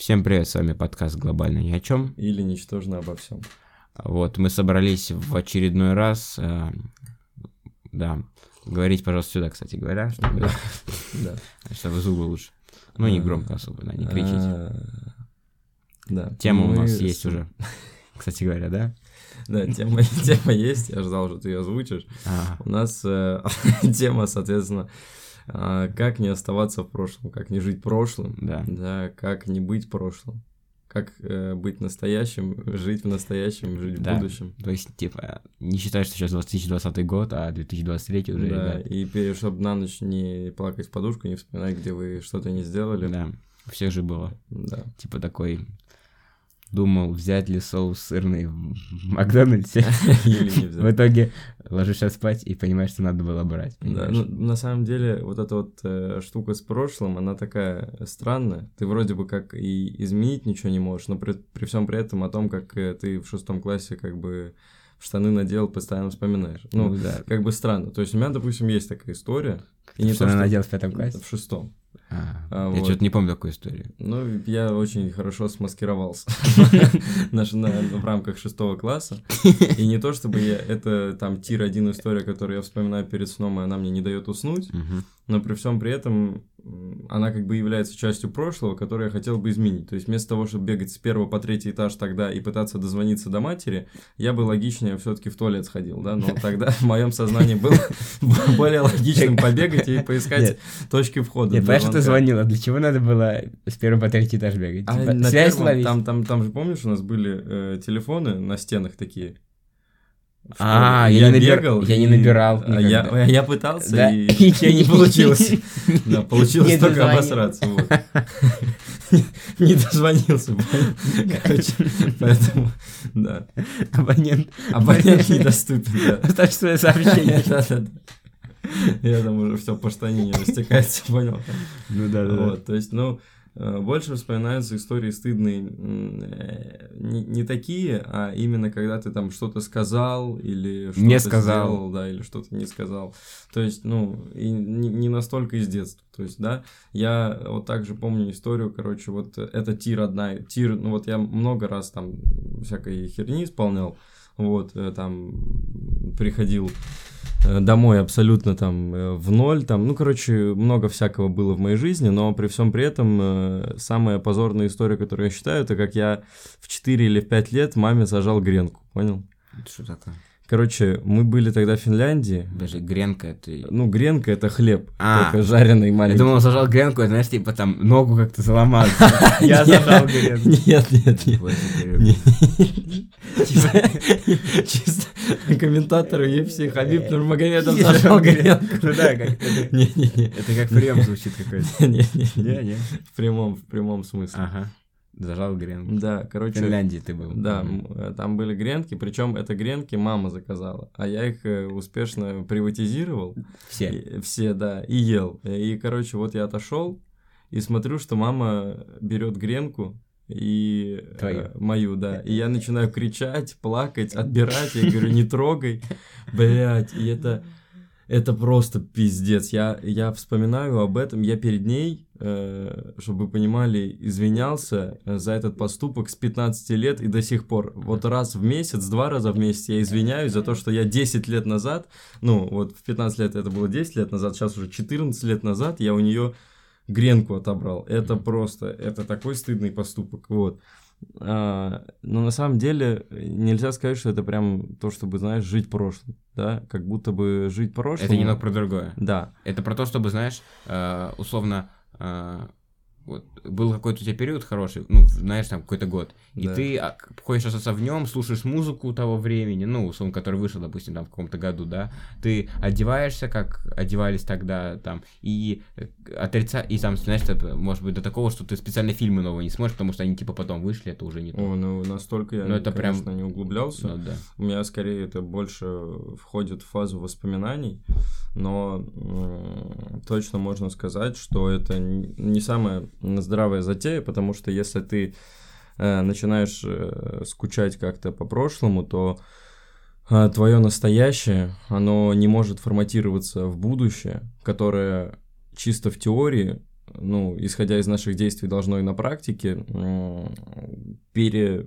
Всем привет, с вами подкаст «Глобально ни о чем». Или «Ничтожно обо всем». Вот, мы собрались в очередной раз, э, да, говорить, пожалуйста, сюда, кстати говоря, чтобы, Да. чтобы звук был лучше. Ну, не А, громко особо, да, не кричите. А, Да. Тема у нас есть уже, кстати говоря, да? Да, тема, тема есть, я ждал, что ты ее озвучишь. У нас э, тема, соответственно, а, как не оставаться в прошлом, как не жить прошлым, да. да, как не быть прошлым, как э, быть настоящим, жить в настоящем, жить в Да. будущем. То есть, типа, не считай, что сейчас 2020 год, а 2023 уже, да, ребят. и чтобы на ночь не плакать в подушку, не вспоминать, где вы что-то не сделали. Да, у всех же было. Да. Типа такой, думал, взять ли соус сырный в Макдональдсе. В итоге ложишься спать и понимаешь, что надо было брать. Да, ну, на самом деле, вот эта вот э, штука с прошлым, она такая странная. Ты вроде бы как и изменить ничего не можешь, но при, при всем при этом о том, как э, ты в шестом классе как бы штаны надел, постоянно вспоминаешь. Ну, да. как бы странно. То есть у меня, допустим, есть такая история. И не что то, она что надела в пятом классе? в шестом. А, А, я вот. что-то не помню такую историю. Ну, я очень хорошо смаскировался в рамках шестого класса. И не то, чтобы я... Это там тир-1 история, которую я вспоминаю перед сном, и она мне не дает уснуть. Но при всем при этом она как бы является частью прошлого, которое я хотел бы изменить. То есть вместо того, чтобы бегать с первого по третий этаж тогда и пытаться дозвониться до матери, я бы логичнее все-таки в туалет сходил, да, но тогда в моем сознании было более логичным побегать и поискать точки входа. Нет, понимаешь, ты звонила? Для чего надо было с первого по третий этаж бегать? А Типа, связь ловить? там же, помнишь, у нас были э, телефоны на стенах такие? А, школе. я не набир- я не набирал а я, никогда. я пытался, Да? и Ничего не получилось. Да, получилось только обосраться. Не дозвонился. Короче, поэтому, да. Абонент. Абонент недоступен, да. Оставь свое сообщение. Я там уже все по штанине растекается, понял? Ну да, да. Вот, то есть, ну, больше вспоминаются истории стыдные э, не, не такие, а именно когда ты там что-то сказал или что-то Не сказал. сделал, да, или что-то не сказал. То есть, ну, и не, не настолько из детства. То есть, да, я вот также помню историю, короче, вот э, это тир одна, тир, ну вот я много раз там всякой херни исполнял, вот, э, там приходил э, домой абсолютно там э, в ноль, там, ну, короче, много всякого было в моей жизни, но при всем при этом э, самая позорная история, которую я считаю, это как я в 4 или в 5 лет маме зажал гренку, понял? Это что такое? Короче, мы были тогда в Финляндии, Даже гренка это... ну, гренка это хлеб, А. только жареный Я маленький. думал, зажал гренку, это, знаешь, типа там ногу как-то заломал. Я Нет, зажал гренку. Нет, нет, нет. Чисто комментаторы UFC Хабиб Нурмагомедов Я зажал гренку. Ну да, как это Не-не-не. это как прием звучит какой-то. Не-не-не. Не, не. В прямом, в прямом смысле. Ага. Зажал гренку. Да, В короче, Финляндии ты был. да, э, там были гренки, причем это гренки мама заказала, а я их э, успешно приватизировал. Все. И- Все, да, и ел. И, короче, вот я отошел и смотрю, что мама берет гренку и э, Твою. мою, да. И я начинаю кричать, плакать, отбирать. Я говорю, не трогай. Блять, и это, это просто пиздец. Я, я вспоминаю об этом. Я перед ней, э, чтобы вы понимали, извинялся э, за этот поступок с 15 лет и до сих пор. Вот раз в месяц, два раза в месяц я извиняюсь за то, что я 10 лет назад, ну, вот в 15 лет это было 10 лет назад, сейчас уже 14 лет назад, я у нее гренку отобрал. Это просто, это такой стыдный поступок, вот. А, но на самом деле э, нельзя сказать, что это прям то, чтобы, знаешь, жить прошлым, да, как будто бы жить прошлым. Это немного про другое. Да, Это про то, чтобы, знаешь, э, условно, э, вот был какой-то у тебя период хороший, ну, знаешь, там какой-то год, и Да. ты а, ходишь остаться в нем, слушаешь музыку того времени, ну, условно, который вышел, допустим, там в каком-то году, да, ты одеваешься, как одевались тогда, там, и э, отрица, и там, знаешь, это может быть до такого, что ты специально фильмы новые не смотришь, потому что они, типа, потом вышли, это уже не то. О, ну настолько я, Ну, это прям- конечно, не углублялся. Ну, да. У меня скорее это больше входит в фазу воспоминаний, но точно можно сказать, что это не самая здравая затея, потому что если ты э, начинаешь э, скучать как-то по прошлому, то твое настоящее, оно не может форматироваться в будущее, которое чисто в теории ну, исходя из наших действий, должно и на практике пере,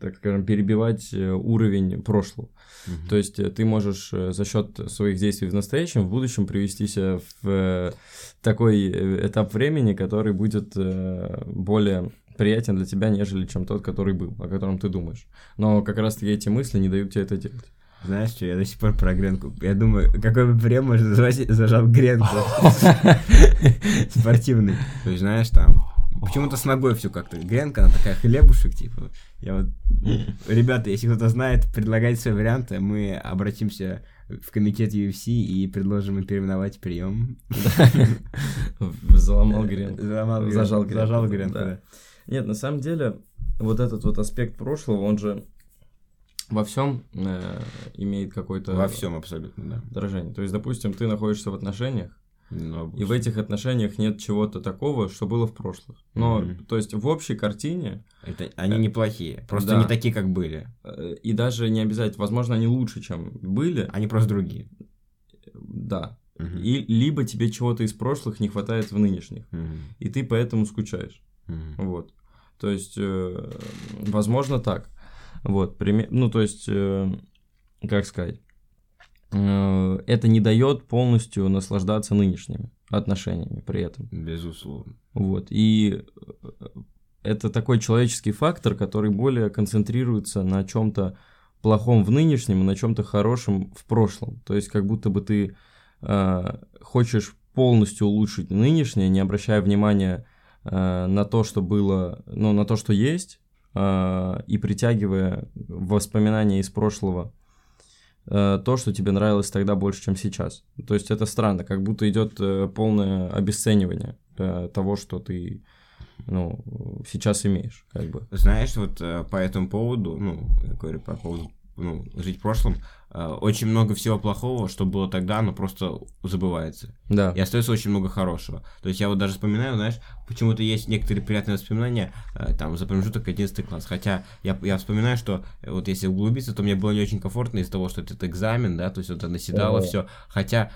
так скажем, перебивать э, уровень прошлого. Mm-hmm. То есть э, ты можешь э, за счет своих действий в настоящем, в будущем привести себя в такой этап времени, который будет более приятен для тебя, нежели чем тот, который был, о котором ты думаешь. Но как раз-таки эти мысли не дают тебе это делать. Знаешь что, я до сих пор про Гренку. Я думаю, какой бы прием можно назвать, зажал Гренку. Спортивный. То есть, знаешь, там, Почему-то с ногой все как-то. Гренка, она такая хлебушек, типа. Я вот... Ребята, если кто-то знает, предлагайте свои варианты, мы обратимся в комитет UFC и предложим им переименовать прием. Заломал Гренку. Зажал Гренку. Зажал Гренку, да. Нет, на самом деле, вот этот вот аспект прошлого, он же во всем э, имеет какой-то... Во всем абсолютно, да. Дорожение. То есть, допустим, ты находишься в отношениях, ну, и в этих отношениях нет чего-то такого, что было в прошлых. Но, mm-hmm. то есть, в общей картине... Это, они э, неплохие, просто да, не такие, как были. Э, и даже не обязательно, возможно, они лучше, чем были. Они просто другие. Да. Mm-hmm. И либо тебе чего-то из прошлых не хватает в нынешних. Mm-hmm. И ты поэтому скучаешь. Mm-hmm. Вот. То есть, э, возможно, так. Вот, пример, ну, то есть, э, как сказать, э, это не дает полностью наслаждаться нынешними отношениями при этом. Безусловно. Вот, и э, это такой человеческий фактор, который более концентрируется на чем-то плохом в нынешнем и на чем-то хорошем в прошлом. То есть, как будто бы ты э, хочешь полностью улучшить нынешнее, не обращая внимания э, на то, что было, ну, на то, что есть, и притягивая воспоминания из прошлого э, то, что тебе нравилось тогда больше, чем сейчас. То есть это странно, как будто идет э, полное обесценивание э, того, что ты ну, сейчас имеешь, как бы. Знаешь, вот э, по этому поводу, ну, я говорю по поводу ну, жить в прошлом, очень много всего плохого, что было тогда, но просто забывается. Да. И остается очень много хорошего. То есть я вот даже вспоминаю, знаешь, почему-то есть некоторые приятные воспоминания, э, там, за промежуток 11 класс. Хотя я, я вспоминаю, что э, вот если углубиться, то мне было не очень комфортно из-за того, что это экзамен, да, то есть вот это наседало все. Хотя,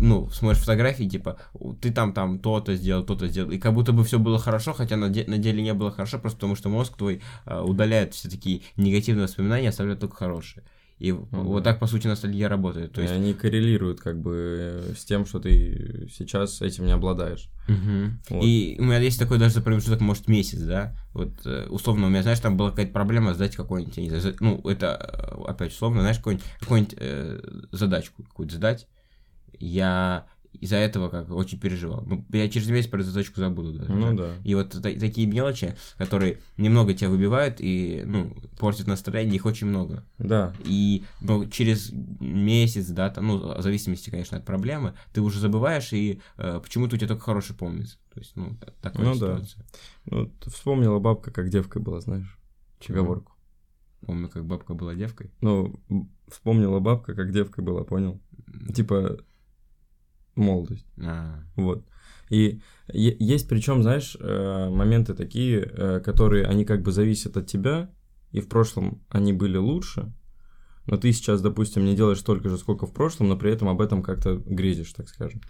ну, смотришь фотографии, типа, ты там, там то-то сделал, то-то сделал. И как будто бы все было хорошо, хотя на, де- на деле не было хорошо, просто потому что мозг твой удаляет все такие негативные воспоминания, оставляет только хорошие. И ну, вот да. так, по сути, ностальгия работает. То есть... И они коррелируют как бы с тем, что ты сейчас этим не обладаешь. Угу. Вот. И у меня есть такой даже промежуток, может, месяц, да? Вот, э, условно, у меня, знаешь, там была какая-то проблема сдать какой-нибудь, я не знаю, ну, это, э, опять, условно, знаешь, какую-нибудь, какую-нибудь э, задачку какую-то сдать. Я из-за этого как очень переживал. Ну, я через месяц про эту точку забуду даже. Ну да. И вот такие мелочи, которые немного тебя выбивают и, ну, портят настроение, их очень много. Да. И, ну, через месяц, да, там, ну, в зависимости, конечно, от проблемы, ты уже забываешь, и э, почему-то у тебя только хороший помнится. То есть, ну, такая ну, ситуация. Да. Ну, вспомнила бабка, как девкой была, знаешь, поговорку. Помню, как бабка была девкой. Ну, вспомнила бабка, как девкой была, понял? Типа, молодость. А. Вот. И есть причем, знаешь, э, моменты такие, э, которые, они как бы зависят от тебя, и в прошлом они были лучше, но ты сейчас, допустим, не делаешь столько же, сколько в прошлом, но при этом об этом как-то грезишь, так скажем.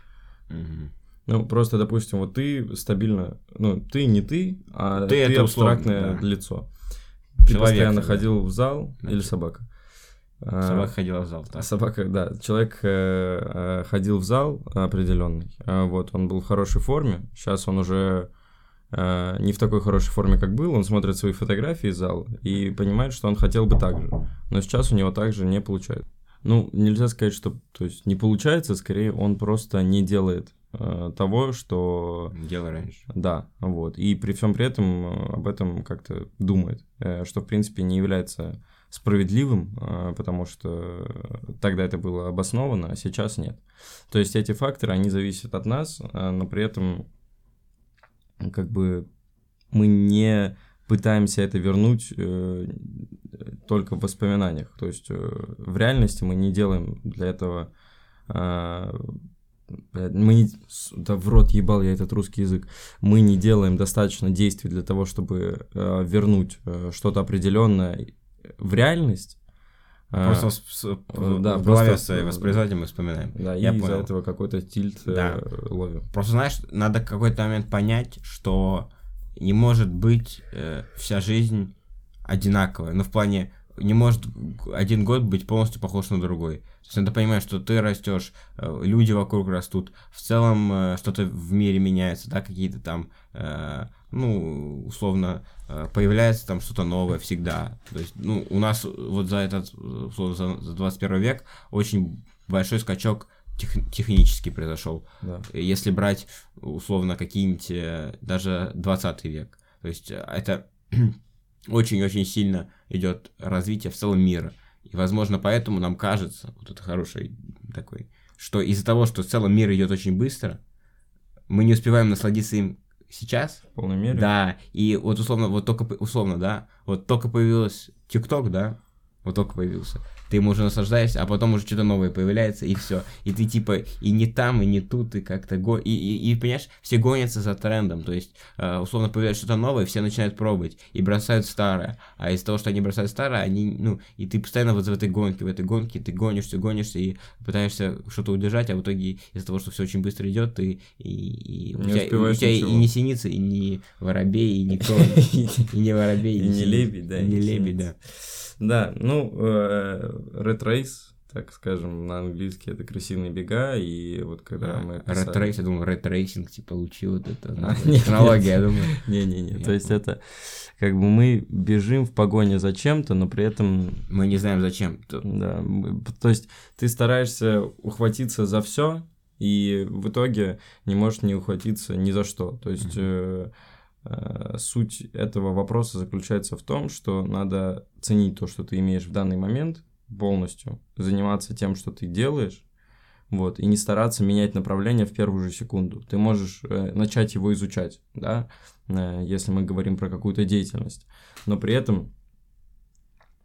Угу. Ну, просто, допустим, вот ты стабильно, ну, ты не ты, а ты, ты абстрактное условно, да. лицо. Человек, ты постоянно да. ходил в зал Значит. или собака? А, собака ходила в зал, да. Собака, да. Человек э, э, ходил в зал определенный. Э, вот, он был в хорошей форме. Сейчас он уже э, не в такой хорошей форме, как был. Он смотрит свои фотографии из зала и понимает, что он хотел бы так же. Но сейчас у него также не получается. Ну, нельзя сказать, что то есть не получается, скорее он просто не делает э, того, что... Делал раньше. Да, вот. И при всем при этом э, об этом как-то думает, э, что в принципе не является справедливым, а, потому что тогда это было обосновано, а сейчас нет. То есть эти факторы, они зависят от нас, а, но при этом как бы мы не пытаемся это вернуть э, только в воспоминаниях. То есть э, в реальности мы не делаем для этого... Э, мы не... Да в рот ебал я этот русский язык. Мы не делаем достаточно действий для того, чтобы э, вернуть э, что-то определенное в реальность, Просто а, с, да, в голове своей воспроизводим и вспоминаем. Да, Я и из-за этого какой-то тильт да. э, ловим. Просто, знаешь, надо какой-то момент понять, что не может быть э, вся жизнь одинаковая. Ну, в плане, не может один год быть полностью похож на другой. То есть надо понимать, что ты растешь, э, люди вокруг растут, в целом э, что-то в мире меняется, да, какие-то там, э, ну, условно, э, появляется там что-то новое всегда. То есть, ну, у нас вот за этот, условно, за, за 21 век очень большой скачок тех, технически произошел. Да. Если брать, условно, какие-нибудь э, даже 20 век. То есть это очень-очень сильно идет развитие в целом мира. И, возможно, поэтому нам кажется, вот это хороший такой, что из-за того, что в целом мир идет очень быстро, мы не успеваем насладиться им сейчас. В полной мере. Да, и вот условно, вот только, условно, да, вот только появилась ТикТок, да, вот только появился ты ему уже наслаждаешься, а потом уже что-то новое появляется, и все. И ты типа и не там, и не тут, и как-то го... И, и, и, понимаешь, все гонятся за трендом. То есть, э, условно, появляется что-то новое, все начинают пробовать и бросают старое. А из-за того, что они бросают старое, они, ну, и ты постоянно вот в этой гонке, в этой гонке, ты гонишься, гонишься и пытаешься что-то удержать, а в итоге из-за того, что все очень быстро идет, ты и, и у, тебя, у тебя и не синица, и не воробей, и не конь, и не воробей, и не лебедь, да. Не лебедь, да. Да, ну, э, Red Race, так скажем, на английский это красивые бега, и вот когда а, мы писали... Red Race, я думал, Red Racing, типа, получил вот это, а, технология, я думаю. Не-не-не, то есть это, как бы мы бежим в погоне за чем-то, но при этом... Мы не знаем зачем. Да, то есть ты стараешься ухватиться за все, и в итоге не можешь не ухватиться ни за что. То есть... Mm-hmm Э, суть этого вопроса заключается в том, что надо ценить то, что ты имеешь в данный момент полностью, заниматься тем, что ты делаешь, вот, и не стараться менять направление в первую же секунду. Ты можешь э, начать его изучать, да, э, если мы говорим про какую-то деятельность, но при этом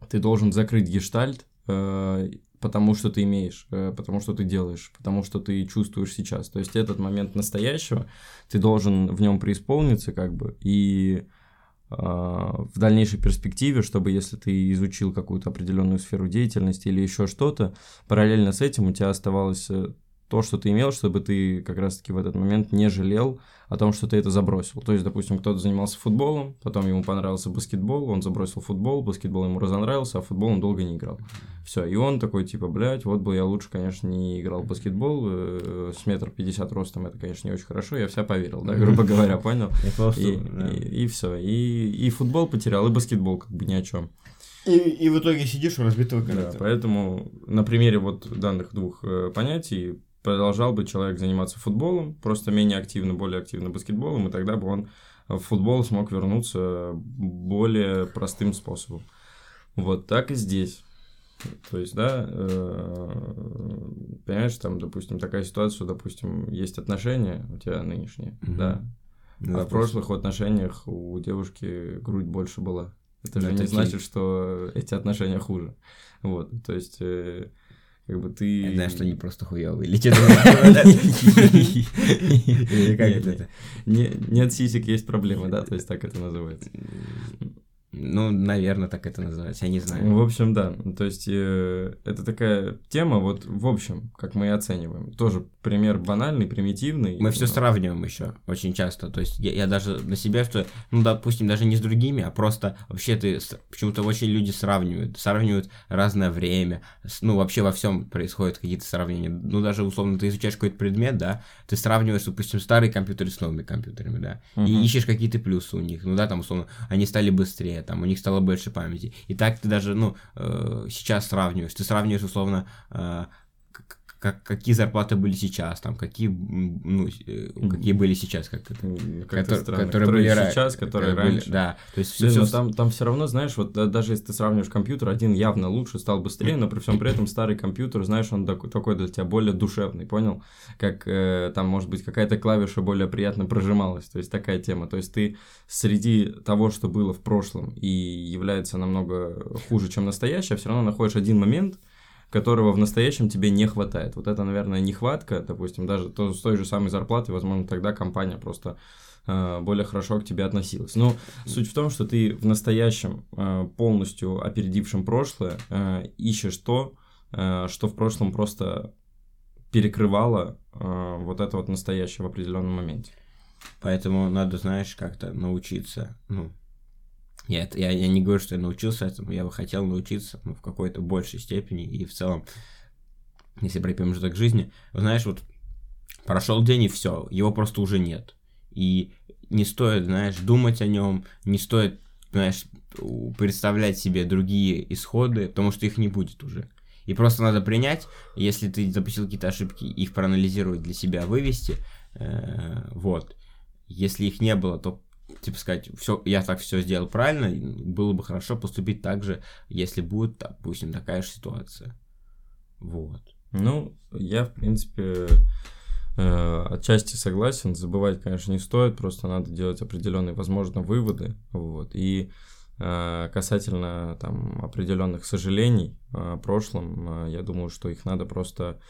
ты должен закрыть гештальт э, потому что ты имеешь, э, потому что ты делаешь, потому что ты чувствуешь сейчас. То есть этот момент настоящего, ты должен в нем преисполниться как бы и в дальнейшей перспективе, чтобы если ты изучил какую-то определенную сферу деятельности или еще что-то, параллельно с этим у тебя оставалось э, то, что ты имел, чтобы ты как раз-таки в этот момент не жалел о том, что ты это забросил. То есть, допустим, кто-то занимался футболом, потом ему понравился баскетбол, он забросил футбол, баскетбол ему разонравился, а футбол он долго не играл. Все, и он такой, типа, блядь, вот бы я лучше, конечно, не играл в баскетбол, э, с метр пятьдесят ростом это, конечно, не очень хорошо, я вся поверил, да, грубо говоря, понял? И все, и футбол потерял, и баскетбол как бы ни о чем. И, и в итоге сидишь у разбитого коленя. Да, поэтому на примере вот данных двух э, понятий продолжал бы человек заниматься футболом, просто менее активно, более активно баскетболом, и тогда бы он в футбол смог вернуться более простым способом. Вот так и здесь. То есть, да, э, понимаешь, там, допустим, такая ситуация, допустим, есть отношения у тебя нынешние, mm-hmm. да, ну, а в прошлых отношениях у девушки грудь больше была. Это же не значит, что эти отношения хуже. Вот, то есть э, как бы ты... Я знаю, что они просто хуёвые. Или что-то Нет сисек, есть проблемы, да? То есть так это называется. Ну, наверное, так это называется, я не знаю. В общем, да. То есть, э, это такая тема, вот, в общем, как мы и оцениваем. Тоже пример банальный, примитивный. Мы все сравниваем еще очень часто. То есть, я, я даже на себя, что, ну, допустим, даже не с другими, а просто вообще ты почему-то очень люди сравнивают. Сравнивают разное время. Ну, вообще во всем происходят какие-то сравнения. Ну, даже, условно, ты изучаешь какой-то предмет, да, ты сравниваешь, допустим, старые компьютеры с новыми компьютерами, да, угу. и ищешь какие-то плюсы у них. Ну, да, там, условно, они стали быстрее, там у них стало больше памяти. И так ты даже, ну, э, сейчас сравниваешь. Ты сравниваешь, условно, э, как, какие зарплаты были сейчас, там, какие, ну, э, какие были сейчас, как это, как которые, странно, которые, были сейчас, которые, которые раньше. Были, да, то есть все, все... там, там все равно, знаешь, вот даже если ты сравниваешь компьютер, один явно лучше, стал быстрее, но при всем при этом старый компьютер, знаешь, он такой, такой для тебя более душевный, понял? Как э, там, может быть, какая-то клавиша более приятно прожималась, то есть такая тема. То есть ты среди того, что было в прошлом и является намного хуже, чем настоящее, все равно находишь один момент, которого в настоящем тебе не хватает. Вот это, наверное, нехватка, допустим, даже то, с той же самой зарплаты, возможно, тогда компания просто э, более хорошо к тебе относилась. Но суть в том, что ты в настоящем, э, полностью опередившем прошлое, э, ищешь то, э, что в прошлом просто перекрывало э, вот это вот настоящее в определенном моменте. Поэтому надо, знаешь, как-то научиться, ну, я, я, я не говорю, что я научился этому, я бы хотел научиться ну, в какой-то большей степени и в целом, если брать промежуток жизни, знаешь, вот прошел день и все, его просто уже нет. И не стоит, знаешь, думать о нем, не стоит, знаешь, представлять себе другие исходы, потому что их не будет уже. И просто надо принять, если ты допустил какие-то ошибки, их проанализировать для себя, вывести, э, вот. Если их не было, то типа сказать, все, я так все сделал правильно, было бы хорошо поступить так же, если будет, допустим, такая же ситуация. Вот. Ну, я, в принципе, э, отчасти согласен. Забывать, конечно, не стоит, просто надо делать определенные, возможно, выводы. Вот. И э, касательно там определенных сожалений о прошлом, э, я думаю, что их надо просто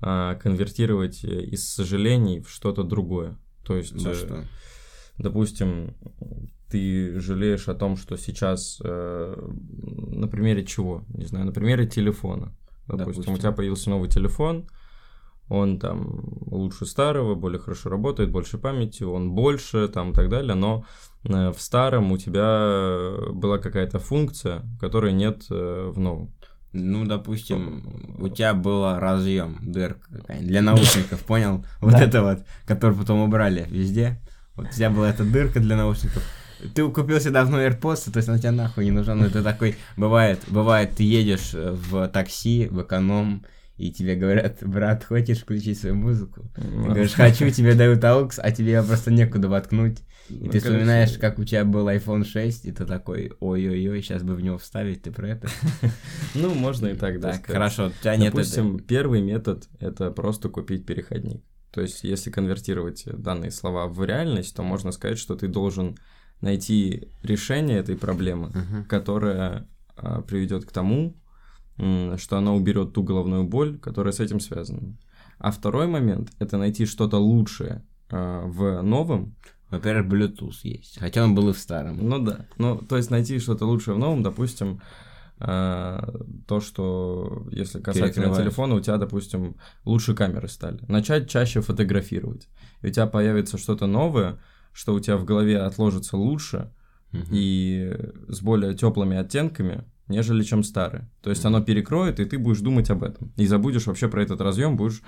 э, конвертировать из сожалений в что-то другое. То есть... Да, что? Допустим, ты жалеешь о том, что сейчас, э, на примере чего? Не знаю, на примере телефона. Допустим, допустим, у тебя появился новый телефон, он там лучше старого, более хорошо работает, больше памяти, он больше, там и так далее, но э, в старом у тебя была какая-то функция, которой нет э, в новом. Ну, допустим, у тебя была разъем, дырка для наушников, понял? Вот это вот, который потом убрали везде. Вот у тебя была эта дырка для наушников. Ты купил себе давно AirPods, то есть она тебе нахуй не нужна, но это такой, бывает, бывает, ты едешь э, в такси, в эконом, и тебе говорят, брат, хочешь включить свою музыку? Ты говоришь, хочу, тебе дают AUX, а тебе просто некуда воткнуть. И ну, ты вспоминаешь, как у тебя был iPhone 6, и ты такой, ой-ой-ой, сейчас бы в него вставить, ты про это? Ну, можно и так, да. Хорошо, у тебя нет Допустим, первый метод — это просто купить переходник. То есть, если конвертировать данные слова в реальность, то можно сказать, что ты должен найти решение этой проблемы, uh-huh. которая а, приведет к тому, что она уберет ту головную боль, которая с этим связана. А второй момент это найти что-то лучшее а, в новом. Во-первых, Bluetooth есть, хотя он был и в старом. Ну да. Ну, то есть найти что-то лучшее в новом, допустим, то, что если касательно телефона, у тебя, допустим, лучше камеры стали. Начать чаще фотографировать. И у тебя появится что-то новое, что у тебя в голове отложится лучше угу. и с более теплыми оттенками, нежели чем старое. То есть угу. оно перекроет, и ты будешь думать об этом. И забудешь вообще про этот разъем, будешь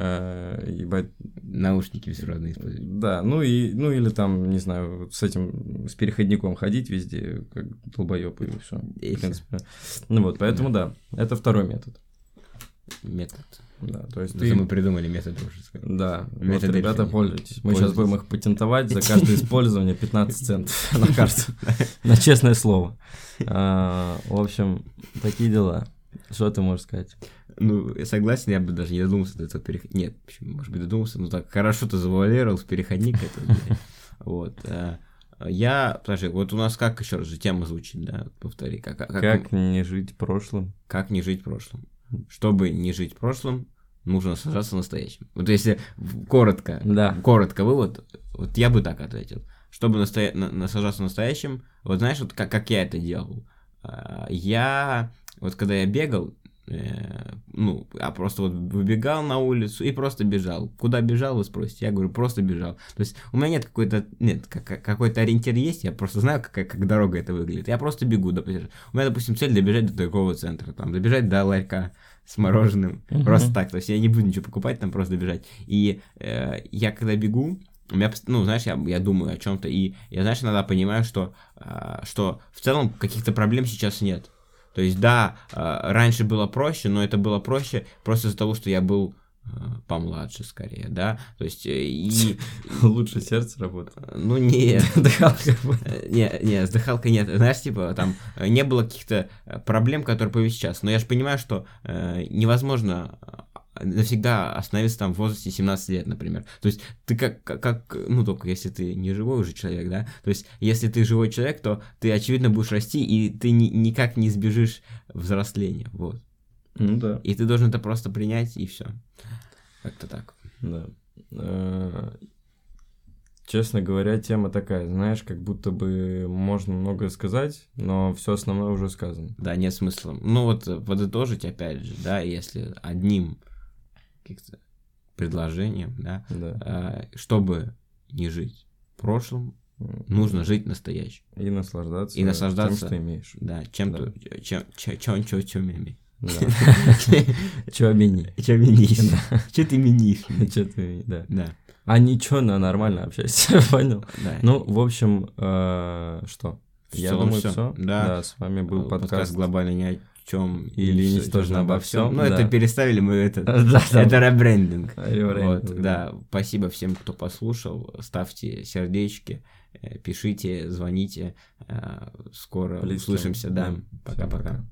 э, ебать... Наушники все равно используют. Да, ну и, ну или там, не знаю, с этим, с переходником ходить везде, как долбоёб, и все. В принципе. Ну вот, поэтому да, это второй метод. Метод. Да, то есть ты... мы придумали метод дружеский. Да, метод вот, ребята, пользуйтесь. Мы сейчас будем их патентовать за каждое использование 15 центов на карту. На честное слово. А, в общем, такие дела. Что ты можешь сказать? Ну, я согласен, я бы даже не додумался до этого переходника. Нет, почему, может быть, додумался, но так хорошо ты завуалировал с переходник это. Вот. Э, я, подожди, вот у нас как еще раз же тема звучит, да, повтори. Как, как, как не жить прошлым? Как не жить прошлым? Чтобы не жить прошлым, нужно сажаться настоящим. Вот если коротко, да. коротко вывод, вот я бы так ответил. Чтобы настоя... насажаться настоящим, вот знаешь, вот как, как я это делал. Э, я, вот когда я бегал, ну, а просто вот выбегал на улицу и просто бежал. Куда бежал, вы спросите? Я говорю, просто бежал. То есть у меня нет какой-то, нет, как, какой-то ориентир есть, я просто знаю, как, как дорога это выглядит. Я просто бегу, допустим. У меня, допустим, цель добежать до торгового центра, там, добежать до ларька с мороженым, uh-huh. просто так. То есть я не буду ничего покупать, там просто добежать. И э, я когда бегу, у меня, ну, знаешь, я, я думаю о чем-то, и я, знаешь, иногда понимаю, что, э, что в целом каких-то проблем сейчас нет. То есть, да, а, раньше было проще, но это было проще просто из-за того, что я был а, помладше скорее, да, то есть э, и... Лучше сердце работает. Ну нет. Дыхалка. Не, не, с дыхалкой нет. Знаешь, типа там э, не было каких-то э, проблем, которые появились сейчас, но я же понимаю, что невозможно навсегда остановиться там в возрасте 17 лет, например. То есть ты как, как, ну только если ты не живой уже человек, да, то есть если ты живой человек, то ты очевидно будешь расти, и ты ни, никак не избежишь взросления, вот. Ну да. И ты должен это просто принять, и все. Как-то так. Да. Э, Честно говоря, тема такая, знаешь, как будто бы можно многое сказать, но все основное уже сказано. Да, нет смысла. Ну вот подытожить, опять же, да, если одним каких-то предложением, да, Да. э, чтобы не жить прошлым, нужно жить настоящим. И наслаждаться. И наслаждаться. Тем, что имеешь. Да, чем Да. ты, чем, чем, чем, чем, чем. Да. Чё мини? Чем минишь? Че ты минишь? Чё ты, да. Да, А ничего, на нормально общайся, понял? Ну, в общем, э, что? Я думаю, все. Да. с вами был Э, подкаст, подкаст. Чем Или ничтожно обо всём, Ну, да. это переставили мы это. Да. Это ребрендинг. Ребрендинг, Вот, да. Спасибо всем, кто послушал. Ставьте сердечки, э, пишите, звоните. Э, Скоро услышимся. Да. Всем Пока-пока. пока.